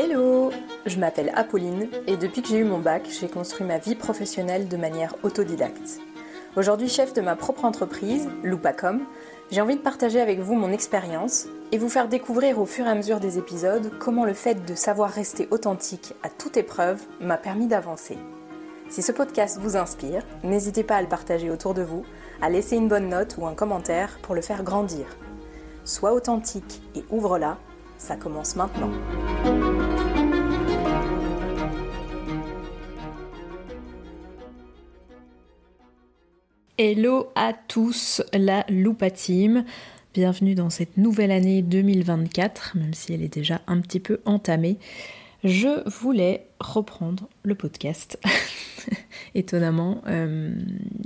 Hello Je m'appelle Apolline et depuis que j'ai eu mon bac, j'ai construit ma vie professionnelle de manière autodidacte. Aujourd'hui chef de ma propre entreprise, Loupacom, j'ai envie de partager avec vous mon expérience et vous faire découvrir au fur et à mesure des épisodes comment le fait de savoir rester authentique à toute épreuve m'a permis d'avancer. Si ce podcast vous inspire, n'hésitez pas à le partager autour de vous, à laisser une bonne note ou un commentaire pour le faire grandir. Sois authentique et ouvre-la, ça commence maintenant. Hello à tous, la Loupa Team. Bienvenue dans cette nouvelle année 2024, même si elle est déjà un petit peu entamée. Je voulais reprendre le podcast. Étonnamment, euh,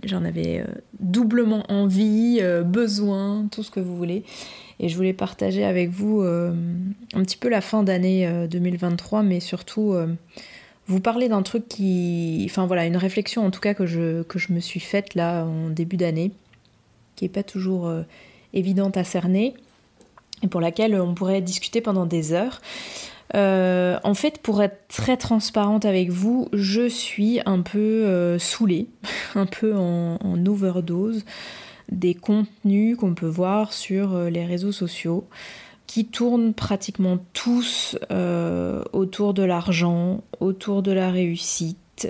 j'en avais euh, doublement envie, euh, besoin, tout ce que vous voulez. Et je voulais partager avec vous un petit peu la fin d'année 2023, mais surtout vous parler d'un truc qui. Enfin voilà, une réflexion en tout cas que je, me suis faite là en début d'année, qui n'est pas toujours évidente à cerner, et pour laquelle on pourrait discuter pendant des heures. Euh, en fait, pour être très transparente avec vous, je suis un peu euh, saoulée, un peu en, overdose des contenus qu'on peut voir sur euh, les réseaux sociaux qui tournent pratiquement tous autour de l'argent, autour de la réussite,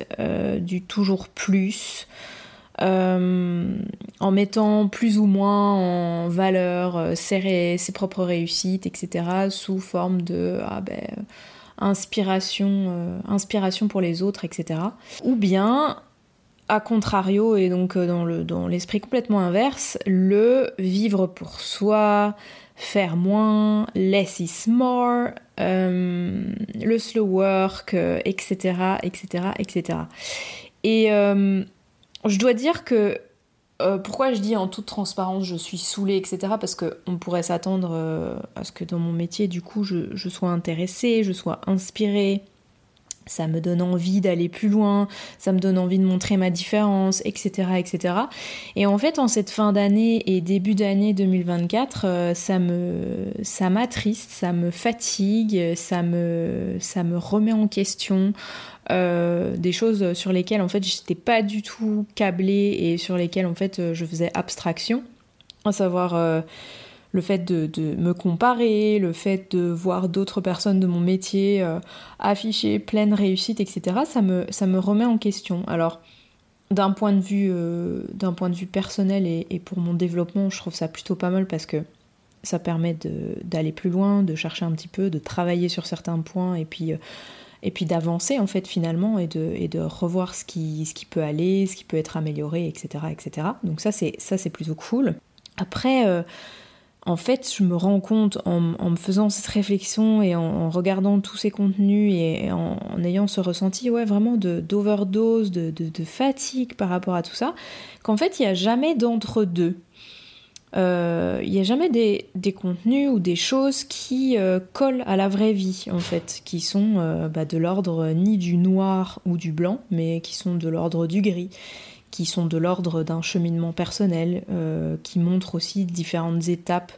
du toujours plus. en mettant plus ou moins en valeur ses, propres réussites, etc., sous forme de ah ben, inspiration, euh, inspiration pour les autres, etc. Ou bien, à contrario, et donc euh, dans l'esprit complètement inverse, le vivre pour soi, faire moins, less is more, euh, le slow work, etc., etc., etc. Et je dois dire que euh, pourquoi je dis en toute transparence je suis saoulée, etc. Parce qu'on pourrait s'attendre euh, à ce que dans mon métier, du coup, je, sois intéressée, je sois inspirée. Ça me donne envie d'aller plus loin, ça me donne envie de montrer ma différence, etc. etc. Et en fait, en cette fin d'année et début d'année 2024, euh, ça me ça m'attriste, ça me fatigue, ça me, remet en question. Euh, des choses sur lesquelles en fait j'étais pas du tout câblée et sur lesquelles en fait je faisais abstraction, à savoir euh, le fait de, me comparer, le fait de voir d'autres personnes de mon métier euh, afficher pleine réussite, etc. Ça me, ça me remet en question. Alors d'un point de vue d'un point de vue personnel et, et, pour mon développement, je trouve ça plutôt pas mal parce que ça permet d'aller plus loin, de chercher un petit peu, de travailler sur certains points et puis et puis d'avancer en fait finalement et de, et de revoir ce qui, ce qui peut aller, ce qui peut être amélioré, etc. etc. Donc ça c'est, ça c'est plutôt cool. Après, euh, en fait, je me rends compte en, me faisant cette réflexion et en, regardant tous ces contenus et en, ayant ce ressenti ouais, vraiment de, d'overdose, de, de, fatigue par rapport à tout ça, qu'en fait il n'y a jamais d'entre-deux. Il euh, n'y a jamais des, contenus ou des choses qui euh, collent à la vraie vie, en fait, qui sont euh, bah, de l'ordre ni du noir ou du blanc, mais qui sont de l'ordre du gris, qui sont de l'ordre d'un cheminement personnel, qui montrent aussi différentes étapes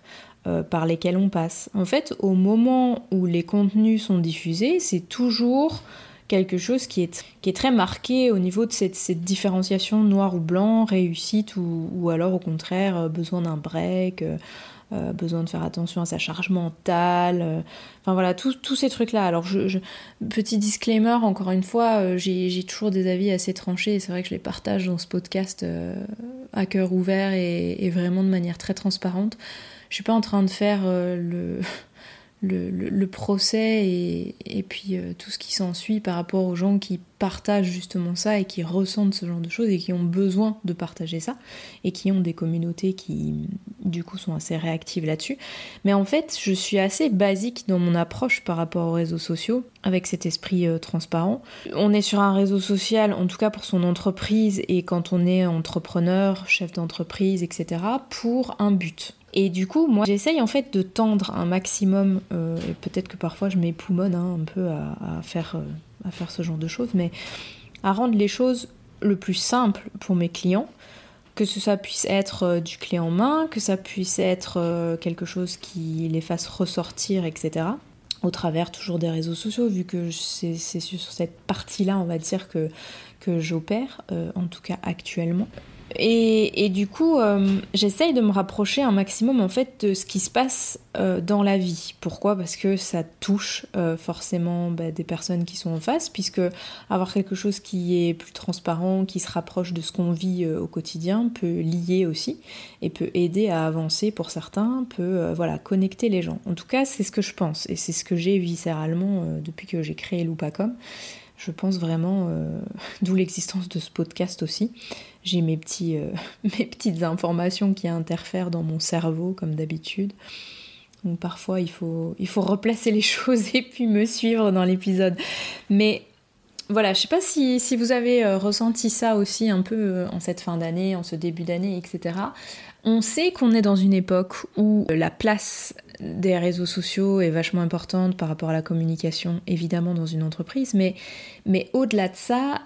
par lesquelles on passe. En fait, au moment où les contenus sont diffusés, c'est toujours quelque chose qui est, très marqué au niveau de cette, différenciation noir ou blanc, réussite ou, alors au contraire euh, besoin d'un break, euh, euh, besoin de faire attention à sa charge mentale, enfin voilà, tous ces trucs-là. Alors, je, petit disclaimer, encore une fois, j'ai toujours des avis assez tranchés et c'est vrai que je les partage dans ce podcast à cœur ouvert et, et, vraiment de manière très transparente. Je suis pas en train de faire le le, procès et, puis euh, tout ce qui s'ensuit par rapport aux gens qui partagent justement ça et qui ressentent ce genre de choses et qui ont besoin de partager ça et qui ont des communautés qui du coup sont assez réactives là-dessus. Mais en fait, je suis assez basique dans mon approche par rapport aux réseaux sociaux avec cet esprit euh, transparent. On est sur un réseau social, en tout cas pour son entreprise et quand on est entrepreneur, chef d'entreprise, etc., pour un but. Et du coup, moi, j'essaye en fait de tendre un maximum, euh, et peut-être que parfois je m'époumonne hein, un peu à, faire, euh, à faire ce genre de choses, mais à rendre les choses le plus simple pour mes clients, que ça puisse être euh, du clé en main, que ça puisse être quelque chose qui les fasse ressortir, etc. au travers toujours des réseaux sociaux, vu que c'est sur cette partie-là, on va dire, que, que j'opère, en tout cas actuellement. Et, du coup, euh, j'essaye de me rapprocher un maximum en fait de ce qui se passe euh, dans la vie. Pourquoi? Parce que ça touche euh, forcément bah, des personnes qui sont en face, puisque avoir quelque chose qui est plus transparent, qui se rapproche de ce qu'on vit au quotidien, peut lier aussi et peut aider à avancer pour certains, peut voilà connecter les gens. En tout cas, c'est ce que je pense et c'est ce que j'ai viscéralement depuis que j'ai créé Loupacom. Je pense vraiment, d'où l'existence de ce podcast aussi j'ai mes, petits, euh, mes petites informations qui interfèrent dans mon cerveau, comme d'habitude. Donc parfois, il faut, il faut replacer les choses et puis me suivre dans l'épisode. Mais voilà, je sais pas si, si vous avez euh, ressenti ça aussi un peu euh, en cette fin d'année, en ce début d'année, etc. On sait qu'on est dans une époque où la place des réseaux sociaux est vachement importante par rapport à la communication, évidemment, dans une entreprise, mais, mais au-delà de ça,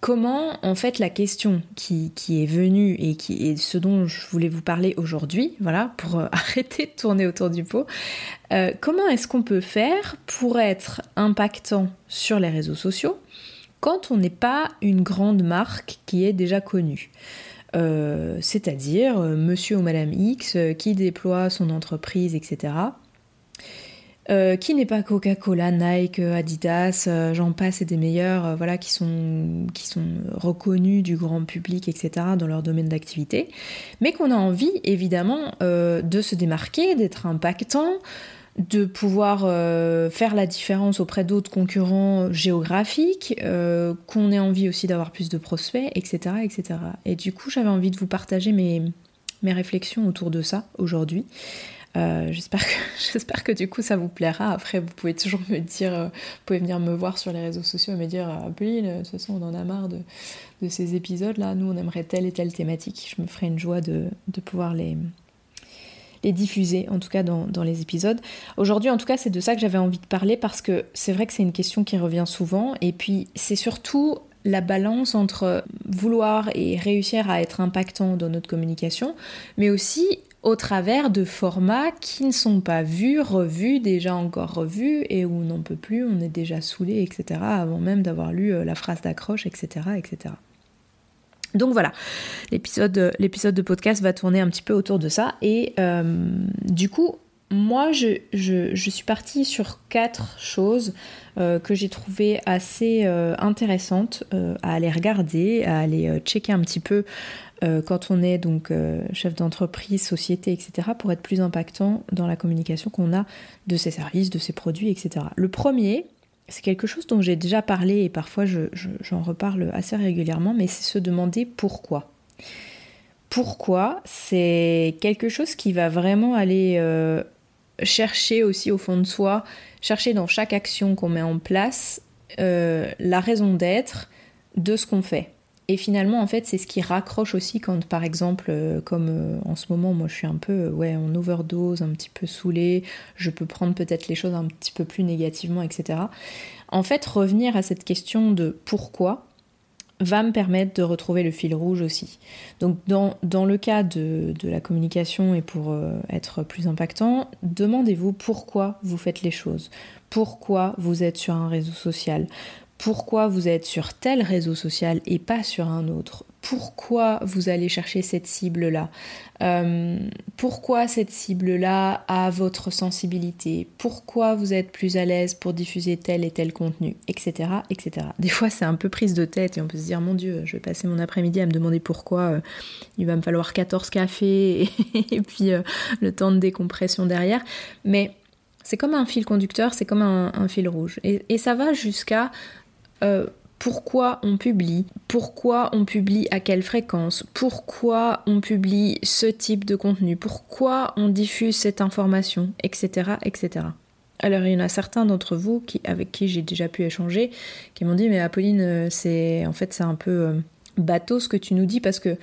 comment en fait la question qui, est venue et qui est ce dont je voulais vous parler aujourd'hui, voilà, pour euh, arrêter de tourner autour du pot, euh, comment est-ce qu'on peut faire pour être impactant sur les réseaux sociaux quand on n'est pas une grande marque qui est déjà connue? Euh, c'est-à-dire monsieur ou madame X qui déploie son entreprise, etc. Euh, qui n'est pas Coca-Cola, Nike, Adidas, euh, j'en passe et des meilleurs, euh, voilà, qui sont, qui sont reconnus du grand public, etc., dans leur domaine d'activité, mais qu'on a envie, évidemment, de se démarquer, d'être impactant, de pouvoir faire la différence auprès d'autres concurrents géographiques, qu'on ait envie aussi d'avoir plus de prospects, etc., etc. Et du coup, j'avais envie de vous partager mes, mes réflexions autour de ça aujourd'hui. Euh, j'espère, que, j'espère que du coup ça vous plaira. Après, vous pouvez toujours me dire, euh, vous pouvez venir me voir sur les réseaux sociaux et me dire ah, de toute façon, on en a marre de, ces épisodes-là. Nous, on aimerait telle et telle thématique. Je me ferai une joie de, pouvoir les, les diffuser, en tout cas dans, dans les épisodes. Aujourd'hui, en tout cas, c'est de ça que j'avais envie de parler parce que c'est vrai que c'est une question qui revient souvent. Et puis, c'est surtout la balance entre vouloir et réussir à être impactant dans notre communication, mais aussi au travers de formats qui ne sont pas vus, revus, déjà encore revus, et où on n'en peut plus, on est déjà saoulé, etc., avant même d'avoir lu euh, la phrase d'accroche, etc., etc. Donc voilà, l'épisode, de podcast va tourner un petit peu autour de ça, et euh, du coup, moi, je, suis partie sur quatre choses euh, que j'ai trouvées assez intéressantes à aller regarder, à aller checker un petit peu euh, quand on est donc euh, chef d'entreprise, société, etc., pour être plus impactant dans la communication qu'on a de ses services, de ses produits, etc. Le premier, c'est quelque chose dont j'ai déjà parlé et parfois j'en reparle assez régulièrement, mais c'est se demander pourquoi. Pourquoi C'est quelque chose qui va vraiment aller euh, chercher aussi au fond de soi, chercher dans chaque action qu'on met en place la raison d'être de ce qu'on fait. Et finalement, en fait, c'est ce qui raccroche aussi quand, par exemple, euh, comme euh, en ce moment, moi je suis un peu euh, ouais, en overdose, un petit peu saoulée, je peux prendre peut-être les choses un petit peu plus négativement, etc. En fait, revenir à cette question de pourquoi va me permettre de retrouver le fil rouge aussi. Donc dans, le cas de, la communication et pour être plus impactant, demandez-vous pourquoi vous faites les choses, pourquoi vous êtes sur un réseau social, pourquoi vous êtes sur tel réseau social et pas sur un autre, pourquoi vous allez chercher cette cible-là, euh, pourquoi cette cible-là a votre sensibilité, pourquoi vous êtes plus à l'aise pour diffuser tel et tel contenu, etc. etc. Des fois c'est un peu prise de tête et on peut se dire mon Dieu, je vais passer mon après-midi à me demander pourquoi euh, il va me falloir 14 cafés et, puis euh, le temps de décompression derrière. Mais c'est comme un fil conducteur, c'est comme un, fil rouge. et ça va jusqu'à euh, pourquoi on publie, pourquoi on publie à quelle fréquence, pourquoi on publie ce type de contenu, pourquoi on diffuse cette information, etc. etc. Alors il y en a certains d'entre vous avec qui j'ai déjà pu échanger qui m'ont dit mais Apolline euh, c'est en fait c'est un peu euh, bateau ce que tu nous dis parce que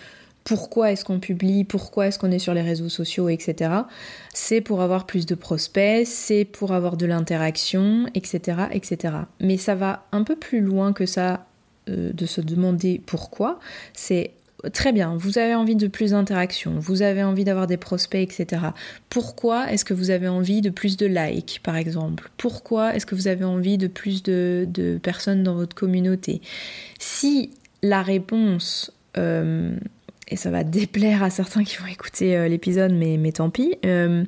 pourquoi est-ce qu'on publie, pourquoi est-ce qu'on est sur les réseaux sociaux, etc. C'est pour avoir plus de prospects, c'est pour avoir de l'interaction, etc., etc. Mais ça va un peu plus loin que ça euh, de se demander pourquoi. C'est très bien, vous avez envie de plus d'interactions, vous avez envie d'avoir des prospects, etc. Pourquoi est-ce que vous avez envie de plus de likes, par exemple? Pourquoi est-ce que vous avez envie de plus de, personnes dans votre communauté? Si la réponse, euh, et ça va déplaire à certains qui vont écouter euh, l'épisode, mais, mais tant pis, euh,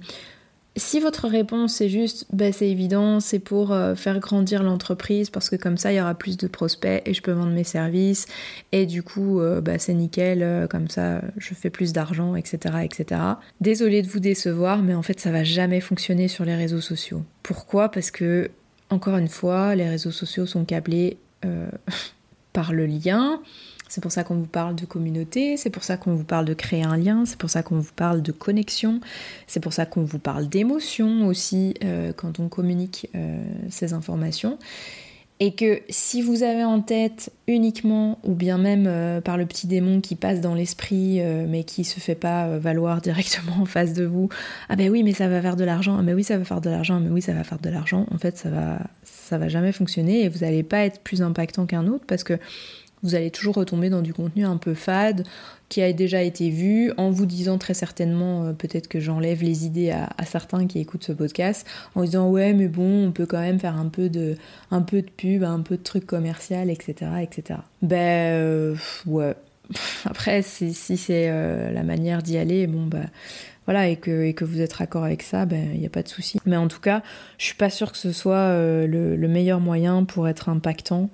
si votre réponse est juste, bah, c'est évident, c'est pour euh, faire grandir l'entreprise parce que comme ça il y aura plus de prospects et je peux vendre mes services et du coup bah, c'est nickel, comme ça je fais plus d'argent, etc., etc. Désolée de vous décevoir, mais en fait ça va jamais fonctionner sur les réseaux sociaux. Pourquoi? Parce que encore une fois, les réseaux sociaux sont câblés par le lien. C'est pour ça qu'on vous parle de communauté, c'est pour ça qu'on vous parle de créer un lien, c'est pour ça qu'on vous parle de connexion, c'est pour ça qu'on vous parle d'émotion aussi euh, quand on communique euh, ces informations. Et que si vous avez en tête uniquement, ou bien même euh, par le petit démon qui passe dans l'esprit, mais qui se fait pas valoir directement en face de vous, ah ben oui, mais ça va faire de l'argent, ah ben oui, ça va faire de l'argent, mais oui, ça va faire de l'argent, en fait, ça va, ça va jamais fonctionner et vous n'allez pas être plus impactant qu'un autre parce que vous allez toujours retomber dans du contenu un peu fade, qui a déjà été vu, en vous disant très certainement, euh, peut-être que j'enlève les idées à, certains qui écoutent ce podcast, en disant ouais mais bon, on peut quand même faire un peu de, un peu de pub, un peu de trucs commercial, etc. etc. Ben euh, ouais. Après, si, c'est euh, la manière d'y aller, bon bah voilà, et que, vous êtes raccord avec ça, ben il n'y a pas de souci. Mais en tout cas, je suis pas sûre que ce soit le, meilleur moyen pour être impactant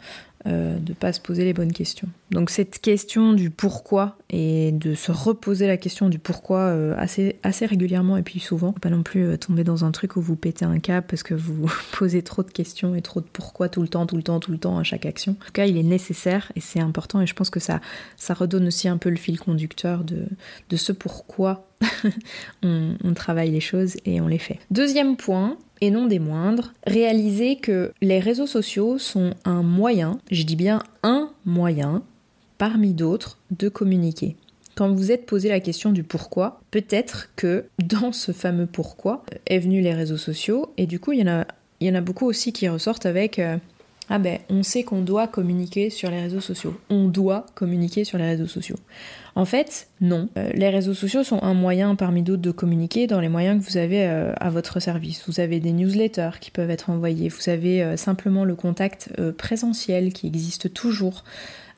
euh, de ne pas se poser les bonnes questions. Donc cette question du pourquoi et de se reposer la question du pourquoi euh, assez, assez régulièrement et puis souvent, pas non plus euh, tomber dans un truc où vous pétez un cap parce que vous posez trop de questions et trop de pourquoi tout le temps, tout le temps, tout le temps à chaque action. En tout cas, il est nécessaire et c'est important et je pense que ça, ça redonne aussi un peu le fil conducteur de, de ce pourquoi on, travaille les choses et on les fait. Deuxième point, et non des moindres, réaliser que les réseaux sociaux sont un moyen, je dis bien un moyen, parmi d'autres, de communiquer. Quand vous êtes posé la question du pourquoi, peut-être que dans ce fameux pourquoi est venu les réseaux sociaux, et du coup il y en a, il y en a beaucoup aussi qui ressortent avec euh, ah ben on sait qu'on doit communiquer sur les réseaux sociaux. On doit communiquer sur les réseaux sociaux. En fait, non. Euh, les réseaux sociaux sont un moyen parmi d'autres de communiquer dans les moyens que vous avez euh, à votre service. Vous avez des newsletters qui peuvent être envoyés, vous avez euh, simplement le contact présentiel qui existe toujours.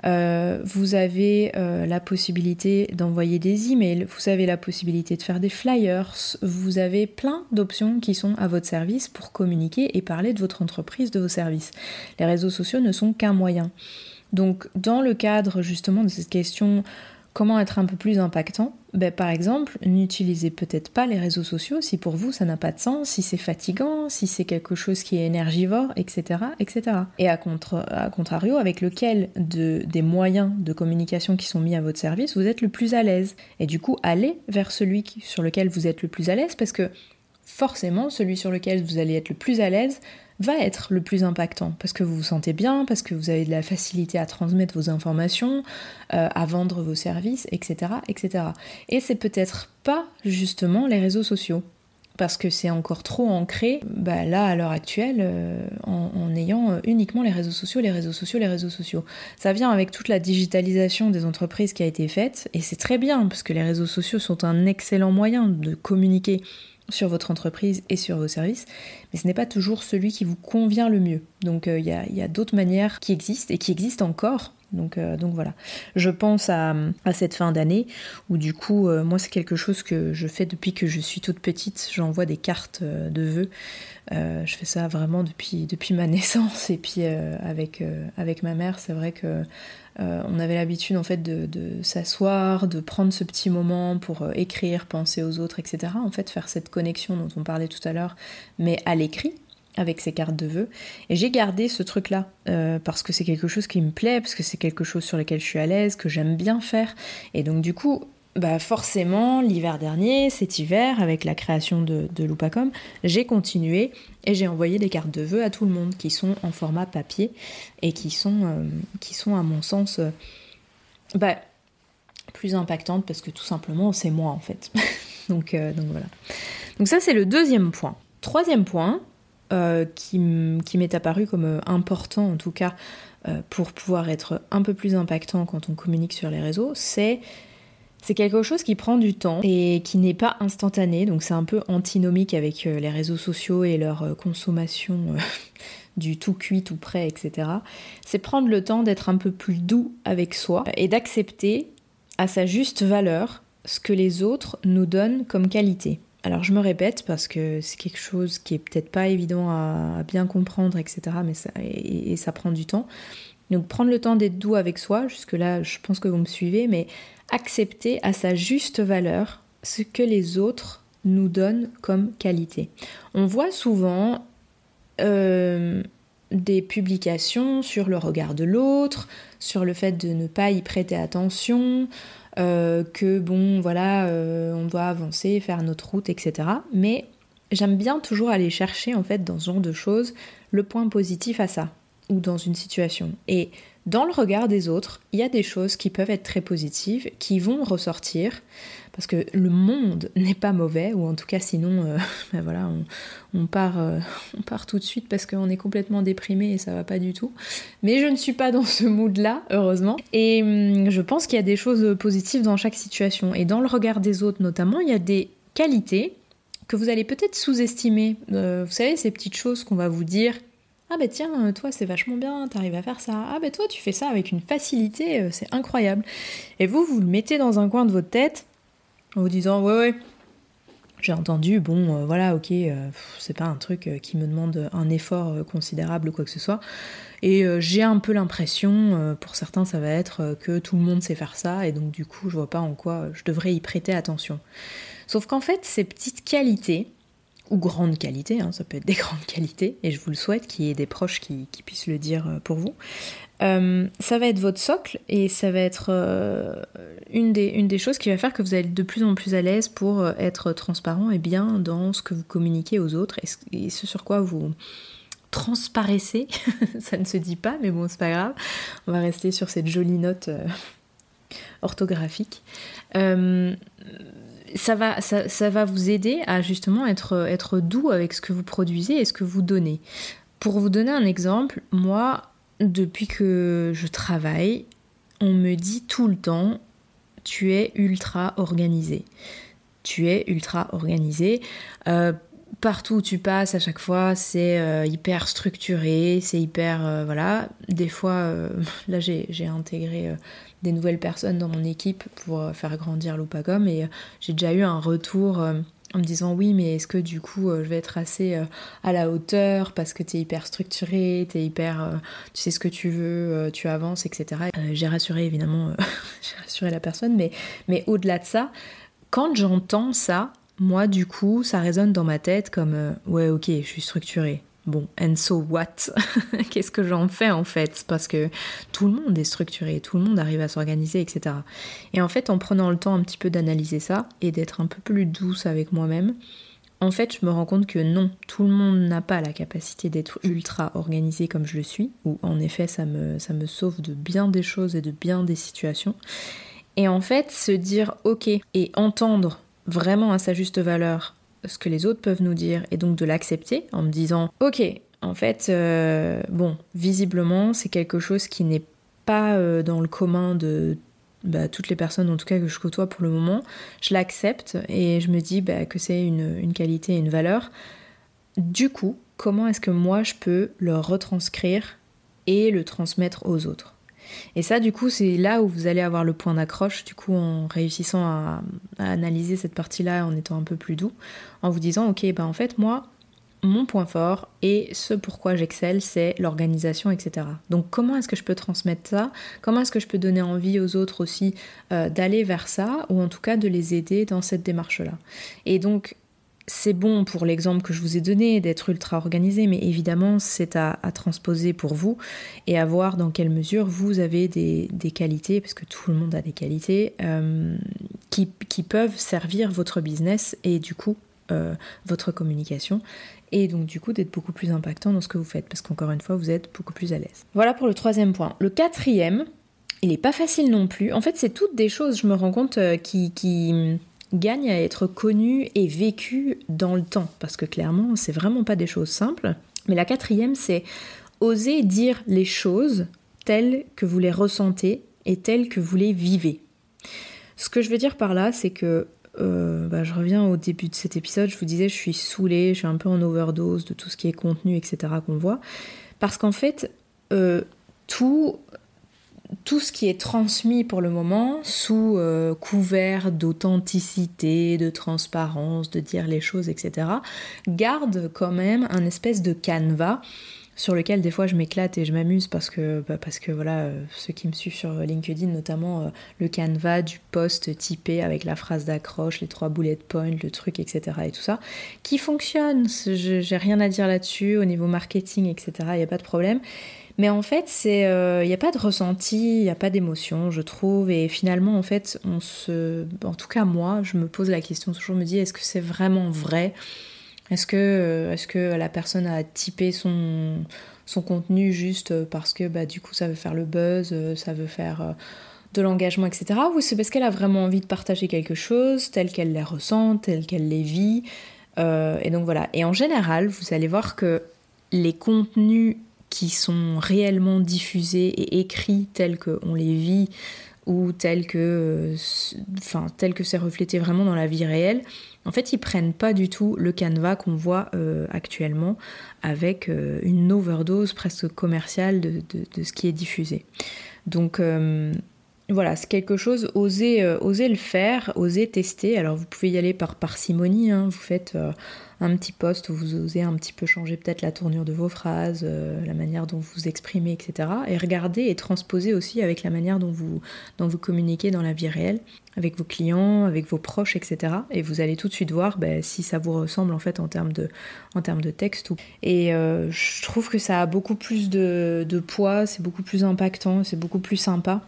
Euh, vous avez euh, la possibilité d'envoyer des emails, vous avez la possibilité de faire des flyers, vous avez plein d'options qui sont à votre service pour communiquer et parler de votre entreprise, de vos services. Les réseaux sociaux ne sont qu'un moyen. Donc dans le cadre justement de cette question Comment être un peu plus impactant ben, Par exemple, n'utilisez peut-être pas les réseaux sociaux si pour vous ça n'a pas de sens, si c'est fatigant, si c'est quelque chose qui est énergivore, etc. etc. Et à, contrario, avec lequel de, des moyens de communication qui sont mis à votre service, vous êtes le plus à l'aise. Et du coup, allez vers celui sur lequel vous êtes le plus à l'aise parce que forcément, celui sur lequel vous allez être le plus à l'aise va être le plus impactant parce que vous vous sentez bien, parce que vous avez de la facilité à transmettre vos informations, euh, à vendre vos services, etc. etc. Et c'est peut-être pas justement les réseaux sociaux parce que c'est encore trop ancré, bah là à l'heure actuelle, euh, en, ayant uniquement les réseaux sociaux, les réseaux sociaux, les réseaux sociaux. Ça vient avec toute la digitalisation des entreprises qui a été faite, et c'est très bien, parce que les réseaux sociaux sont un excellent moyen de communiquer sur votre entreprise et sur vos services, mais ce n'est pas toujours celui qui vous convient le mieux. Donc euh, il y a, d'autres manières qui existent et qui existent encore. Donc, euh, donc voilà. Je pense à, cette fin d'année où du coup, euh, moi c'est quelque chose que je fais depuis que je suis toute petite. J'envoie des cartes de vœux. je fais ça vraiment depuis, depuis ma naissance et puis avec, avec ma mère, c'est vrai que on avait l'habitude en fait de, s'asseoir, de prendre ce petit moment pour écrire, penser aux autres, etc. En fait, faire cette connexion dont on parlait tout à l'heure, mais à l'écrit avec ces cartes de vœux. Et j'ai gardé ce truc-là euh, parce que c'est quelque chose qui me plaît, parce que c'est quelque chose sur lequel je suis à l'aise, que j'aime bien faire. Et donc du coup, bah forcément, l'hiver dernier, cet hiver, avec la création de, Loupacom, j'ai continué et j'ai envoyé des cartes de vœux à tout le monde qui sont en format papier et qui sont, euh, qui sont à mon sens, euh, bah, plus impactantes parce que tout simplement, c'est moi en fait. donc, donc voilà. Donc ça, c'est le deuxième point. Troisième point, qui, m'est apparu comme important en tout cas pour pouvoir être un peu plus impactant quand on communique sur les réseaux, c'est quelque chose qui prend du temps et qui n'est pas instantané, donc c'est un peu antinomique avec euh, les réseaux sociaux et leur euh, consommation euh, du tout cuit, tout prêt, etc. C'est prendre le temps d'être un peu plus doux avec soi et d'accepter à sa juste valeur ce que les autres nous donnent comme qualité. Alors je me répète parce que c'est quelque chose qui est peut-être pas évident à, bien comprendre, etc. Mais ça, et ça prend du temps. Donc prendre le temps d'être doux avec soi, jusque-là je pense que vous me suivez, mais accepter à sa juste valeur ce que les autres nous donnent comme qualité. On voit souvent euh, des publications sur le regard de l'autre, sur le fait de ne pas y prêter attention, euh, que bon voilà, euh, on doit avancer, faire notre route, etc. Mais j'aime bien toujours aller chercher en fait dans ce genre de choses le point positif à ça ou dans une situation. Et dans le regard des autres, il y a des choses qui peuvent être très positives, qui vont ressortir, parce que le monde n'est pas mauvais, ou en tout cas sinon, euh, ben voilà, on, part, euh, on part tout de suite parce qu'on est complètement déprimé et ça va pas du tout. Mais je ne suis pas dans ce mood-là, heureusement. Et hum, je pense qu'il y a des choses positives dans chaque situation. Et dans le regard des autres notamment, il y a des qualités que vous allez peut-être sous-estimer. Euh, vous savez, ces petites choses qu'on va vous dire ah ben tiens, toi c'est vachement bien, t'arrives à faire ça. Ah ben toi tu fais ça avec une facilité, euh, c'est incroyable. Et vous, vous le mettez dans un coin de votre tête en vous disant ouais ouais, j'ai entendu, bon euh, voilà, ok, euh, c'est pas un truc qui me demande un effort considérable ou quoi que ce soit. Et j'ai un peu l'impression, pour certains ça va être que tout le monde sait faire ça, et donc du coup je vois pas en quoi je devrais y prêter attention. Sauf qu'en fait, ces petites qualités, ou grande qualité, hein, ça peut être des grandes qualités, et je vous le souhaite qu'il y ait des proches qui, puissent le dire euh, pour vous. Euh, ça va être votre socle et ça va être euh, une, des, une des choses qui va faire que vous allez être de plus en plus à l'aise pour être transparent et bien dans ce que vous communiquez aux autres et ce, sur quoi vous transparaissez. ça ne se dit pas, mais bon, c'est pas grave. On va rester sur cette jolie note orthographique ça va, ça, va vous aider à justement être, être doux avec ce que vous produisez et ce que vous donnez. Pour vous donner un exemple, moi, depuis que je travaille, on me dit tout le temps, tu es ultra organisé. Tu es ultra organisé. Euh, partout où tu passes, à chaque fois, c'est euh, hyper structuré, c'est hyper... Euh, voilà. Des fois, là, j'ai intégré des nouvelles personnes dans mon équipe pour euh, faire grandir l'Opacom et euh, j'ai déjà eu un retour euh, en me disant oui mais est-ce que du coup je vais être assez à la hauteur parce que tu es hyper structuré, tu hyper tu sais ce que tu veux, tu avances etc. j'ai rassuré évidemment j'ai rassuré la personne mais, mais au-delà de ça quand j'entends ça moi du coup ça résonne dans ma tête comme ouais ok je suis structurée Bon, and so what? Qu'est-ce que j'en fais en fait? Parce que tout le monde est structuré, tout le monde arrive à s'organiser, etc. Et en fait, en prenant le temps un petit peu d'analyser ça et d'être un peu plus douce avec moi-même, en fait, je me rends compte que non, tout le monde n'a pas la capacité d'être ultra organisé comme je le suis, ou en effet, ça me, ça me sauve de bien des choses et de bien des situations. Et en fait, se dire ok et entendre vraiment à sa juste valeur ce que les autres peuvent nous dire et donc de l'accepter en me disant ok en fait euh, bon visiblement c'est quelque chose qui n'est pas euh, dans le commun de bah, toutes les personnes en tout cas que je côtoie pour le moment. Je l'accepte et je me dis bah, que c'est une, une qualité et une valeur. Du coup comment est-ce que moi je peux le retranscrire et le transmettre aux autres? Et ça, du coup, c'est là où vous allez avoir le point d'accroche, du coup, en réussissant à, analyser cette partie-là en étant un peu plus doux, en vous disant, ok, ben en fait, moi, mon point fort et ce pourquoi j'excelle, c'est l'organisation, etc. Donc comment est-ce que je peux transmettre ça? Comment est-ce que je peux donner envie aux autres aussi euh, d'aller vers ça ou en tout cas de les aider dans cette démarche-là? Et donc c'est bon pour l'exemple que je vous ai donné d'être ultra organisé, mais évidemment c'est à, transposer pour vous et à voir dans quelle mesure vous avez des, qualités, parce que tout le monde a des qualités, euh, qui, peuvent servir votre business et du coup euh, votre communication, et donc du coup d'être beaucoup plus impactant dans ce que vous faites, parce qu'encore une fois vous êtes beaucoup plus à l'aise. Voilà pour le troisième point. Le quatrième, il n'est pas facile non plus. En fait c'est toutes des choses, je me rends compte, euh, qui gagne à être connu et vécu dans le temps, parce que clairement, c'est vraiment pas des choses simples. Mais la quatrième, c'est oser dire les choses telles que vous les ressentez et telles que vous les vivez. Ce que je veux dire par là, c'est que euh, bah, je reviens au début de cet épisode, je vous disais, je suis saoulée, je suis un peu en overdose de tout ce qui est contenu, etc. qu'on voit. Parce qu'en fait, euh, tout, tout ce qui est transmis pour le moment, sous euh, couvert d'authenticité, de transparence, de dire les choses, etc., garde quand même un espèce de canevas sur lequel des fois je m'éclate et je m'amuse parce que, bah, voilà, euh, ceux qui me suivent sur LinkedIn, notamment euh, le canevas du post typé avec la phrase d'accroche, les trois bullet points, le truc, etc. et tout ça, qui fonctionne. J'ai rien à dire là-dessus au niveau marketing, etc. Il n'y a pas de problème. Mais en fait, euh, il n'y a pas de ressenti, il n'y a pas d'émotion, je trouve. Et finalement, en fait, on se, en tout cas moi, je me pose la question toujours, me dis, est-ce que c'est vraiment vrai? Est-ce que, euh, est que la personne a typé son, son contenu juste parce que bah, du coup ça veut faire le buzz, euh, ça veut faire euh, de l'engagement, etc. Ou c'est parce qu'elle a vraiment envie de partager quelque chose tel qu'elle les ressent, tel qu'elle les vit? et donc voilà. Et en général, vous allez voir que les contenus qui sont réellement diffusés et écrits tels qu'on les vit ou tels que, enfin, tel que c'est reflété vraiment dans la vie réelle, en fait, ils prennent pas du tout le canevas qu'on voit euh, actuellement avec euh, une overdose presque commerciale de, ce qui est diffusé. Donc euh, voilà, c'est quelque chose, osez, le faire, osez tester. Alors vous pouvez y aller par parcimonie, hein. vous faites un petit post où vous osez un petit peu changer peut-être la tournure de vos phrases, euh, la manière dont vous exprimez, etc. Et regardez et transposez aussi avec la manière dont vous, dont vous communiquez dans la vie réelle, avec vos clients, avec vos proches, etc. Et vous allez tout de suite voir ben, si ça vous ressemble en fait en termes de, en termes de texte. Et euh, je trouve que ça a beaucoup plus de, de poids, c'est beaucoup plus impactant, c'est beaucoup plus sympa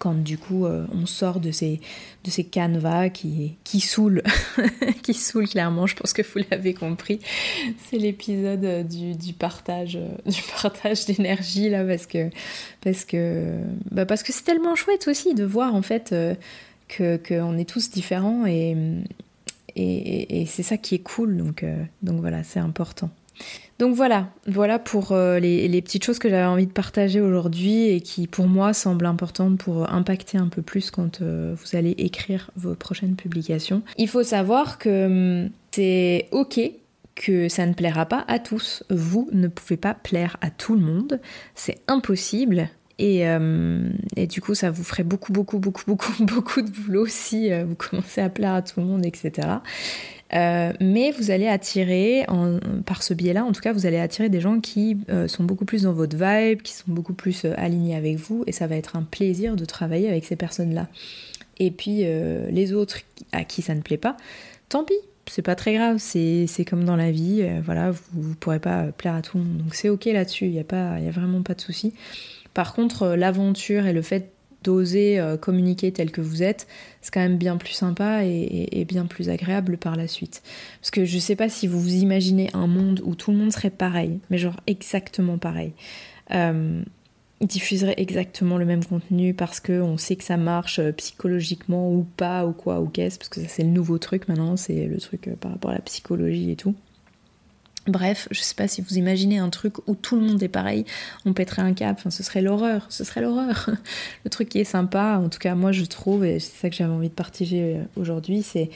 quand du coup euh, on sort de ces, de ces canevas qui, qui saoulent, qui saoulent clairement, je pense que vous l'avez compris. C'est l'épisode euh, du, partage, euh, du partage d'énergie là parce que parce que bah c'est tellement chouette aussi de voir en fait que qu'on est tous différents et, et, et c'est ça qui est cool donc, donc voilà c'est important. Donc voilà, voilà pour euh, les, petites choses que j'avais envie de partager aujourd'hui et qui pour moi semblent importantes pour impacter un peu plus quand euh, vous allez écrire vos prochaines publications. Il faut savoir que hum, c'est ok que ça ne plaira pas à tous. Vous ne pouvez pas plaire à tout le monde, c'est impossible. Et, hum, et, du coup, ça vous ferait beaucoup, beaucoup, beaucoup, beaucoup, beaucoup de boulot si euh, vous commencez à plaire à tout le monde, etc. Euh, mais vous allez attirer, par ce biais-là, en tout cas, vous allez attirer des gens qui euh, sont beaucoup plus dans votre vibe, qui sont beaucoup plus euh, alignés avec vous, et ça va être un plaisir de travailler avec ces personnes-là. Et puis les autres à qui ça ne plaît pas, tant pis, c'est pas très grave, c'est comme dans la vie, voilà, vous, ne pourrez pas plaire à tout le monde, donc c'est ok là-dessus, il n'y a, a vraiment pas de souci. Par contre, l'aventure et le fait d'oser euh, communiquer tel que vous êtes, c'est quand même bien plus sympa et, bien plus agréable par la suite. Parce que je sais pas si vous vous imaginez un monde où tout le monde serait pareil, mais genre exactement pareil. Euh, diffuserait exactement le même contenu parce qu'on sait que ça marche euh, psychologiquement ou pas ou quoi ou qu'est-ce parce que ça c'est le nouveau truc maintenant c'est le truc euh, par rapport à la psychologie et tout Bref, je sais pas si vous imaginez un truc où tout le monde est pareil, on pèterait un cap, enfin ce serait l'horreur, ce serait l'horreur. Le truc qui est sympa, en tout cas moi je trouve, et c'est ça que j'avais envie de partager euh, aujourd'hui, c'est,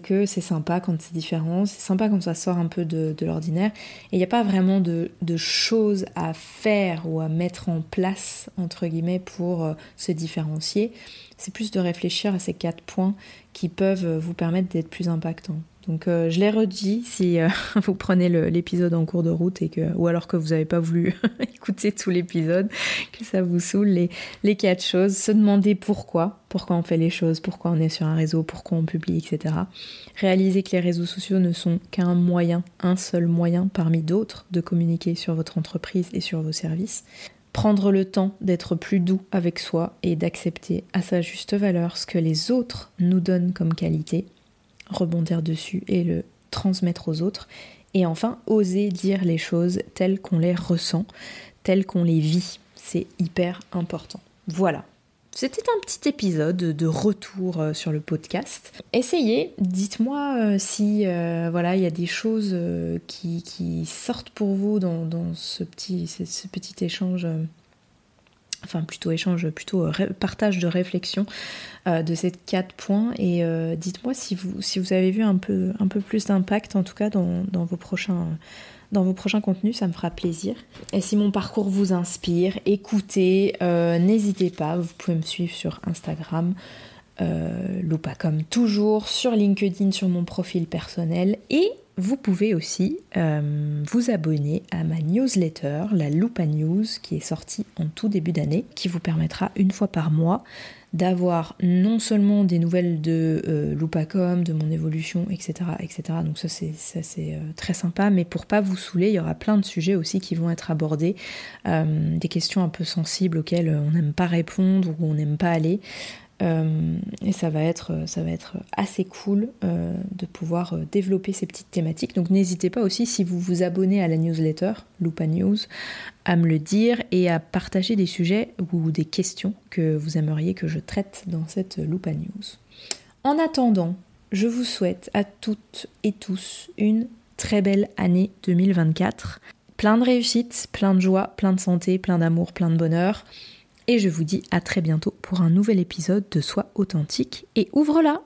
que c'est sympa quand c'est différent, c'est sympa quand ça sort un peu de, l'ordinaire, et il n'y a pas vraiment de, choses à faire ou à mettre en place, entre guillemets, pour euh, se différencier. C'est plus de réfléchir à ces quatre points qui peuvent euh, vous permettre d'être plus impactants. Donc euh, je l'ai redit si euh, vous prenez l'épisode en cours de route et que, ou alors que vous n'avez pas voulu écouter tout l'épisode, que ça vous saoule les, les quatre choses, se demander pourquoi, pourquoi on fait les choses, pourquoi on est sur un réseau, pourquoi on publie, etc. Réaliser que les réseaux sociaux ne sont qu'un moyen, un seul moyen parmi d'autres de communiquer sur votre entreprise et sur vos services. Prendre le temps d'être plus doux avec soi et d'accepter à sa juste valeur ce que les autres nous donnent comme qualité rebondir dessus et le transmettre aux autres. Et enfin, oser dire les choses telles qu'on les ressent, telles qu'on les vit. C'est hyper important. Voilà. c'était un petit épisode de retour euh, sur le podcast. Essayez, dites-moi euh, si euh, voilà il y a des choses qui, sortent pour vous dans, ce, petit, ce, petit échange enfin plutôt échange, plutôt partage de réflexion de ces quatre points. Et dites-moi si vous, si vous avez vu un peu, plus d'impact, en tout cas dans, vos prochains, contenus, ça me fera plaisir. Et si mon parcours vous inspire, écoutez, euh, n'hésitez pas, vous pouvez me suivre sur Instagram, euh, toujours, sur LinkedIn, sur mon profil personnel et vous pouvez aussi euh, vous abonner à ma newsletter, la Loupa News, qui est sortie en tout début d'année, qui vous permettra une fois par mois d'avoir non seulement des nouvelles de euh, Loupacom, de mon évolution, etc. etc. Donc ça c'est, euh, très sympa, mais pour pas vous saouler, il y aura plein de sujets aussi qui vont être abordés, euh, des questions un peu sensibles auxquelles on n'aime pas répondre ou on n'aime pas aller. Euh, et ça va, être, assez cool euh, de pouvoir euh, développer ces petites thématiques. Donc n'hésitez pas aussi, si vous vous abonnez à la newsletter, Lupa News, à me le dire et à partager des sujets ou des questions que vous aimeriez que je traite dans cette Lupa News. En attendant, je vous souhaite à toutes et tous une très belle année 2024. Plein de réussite, plein de joie, plein de santé, plein d'amour, plein de bonheur. Et je vous dis à très bientôt pour un nouvel épisode de Soi authentique et ouvre-la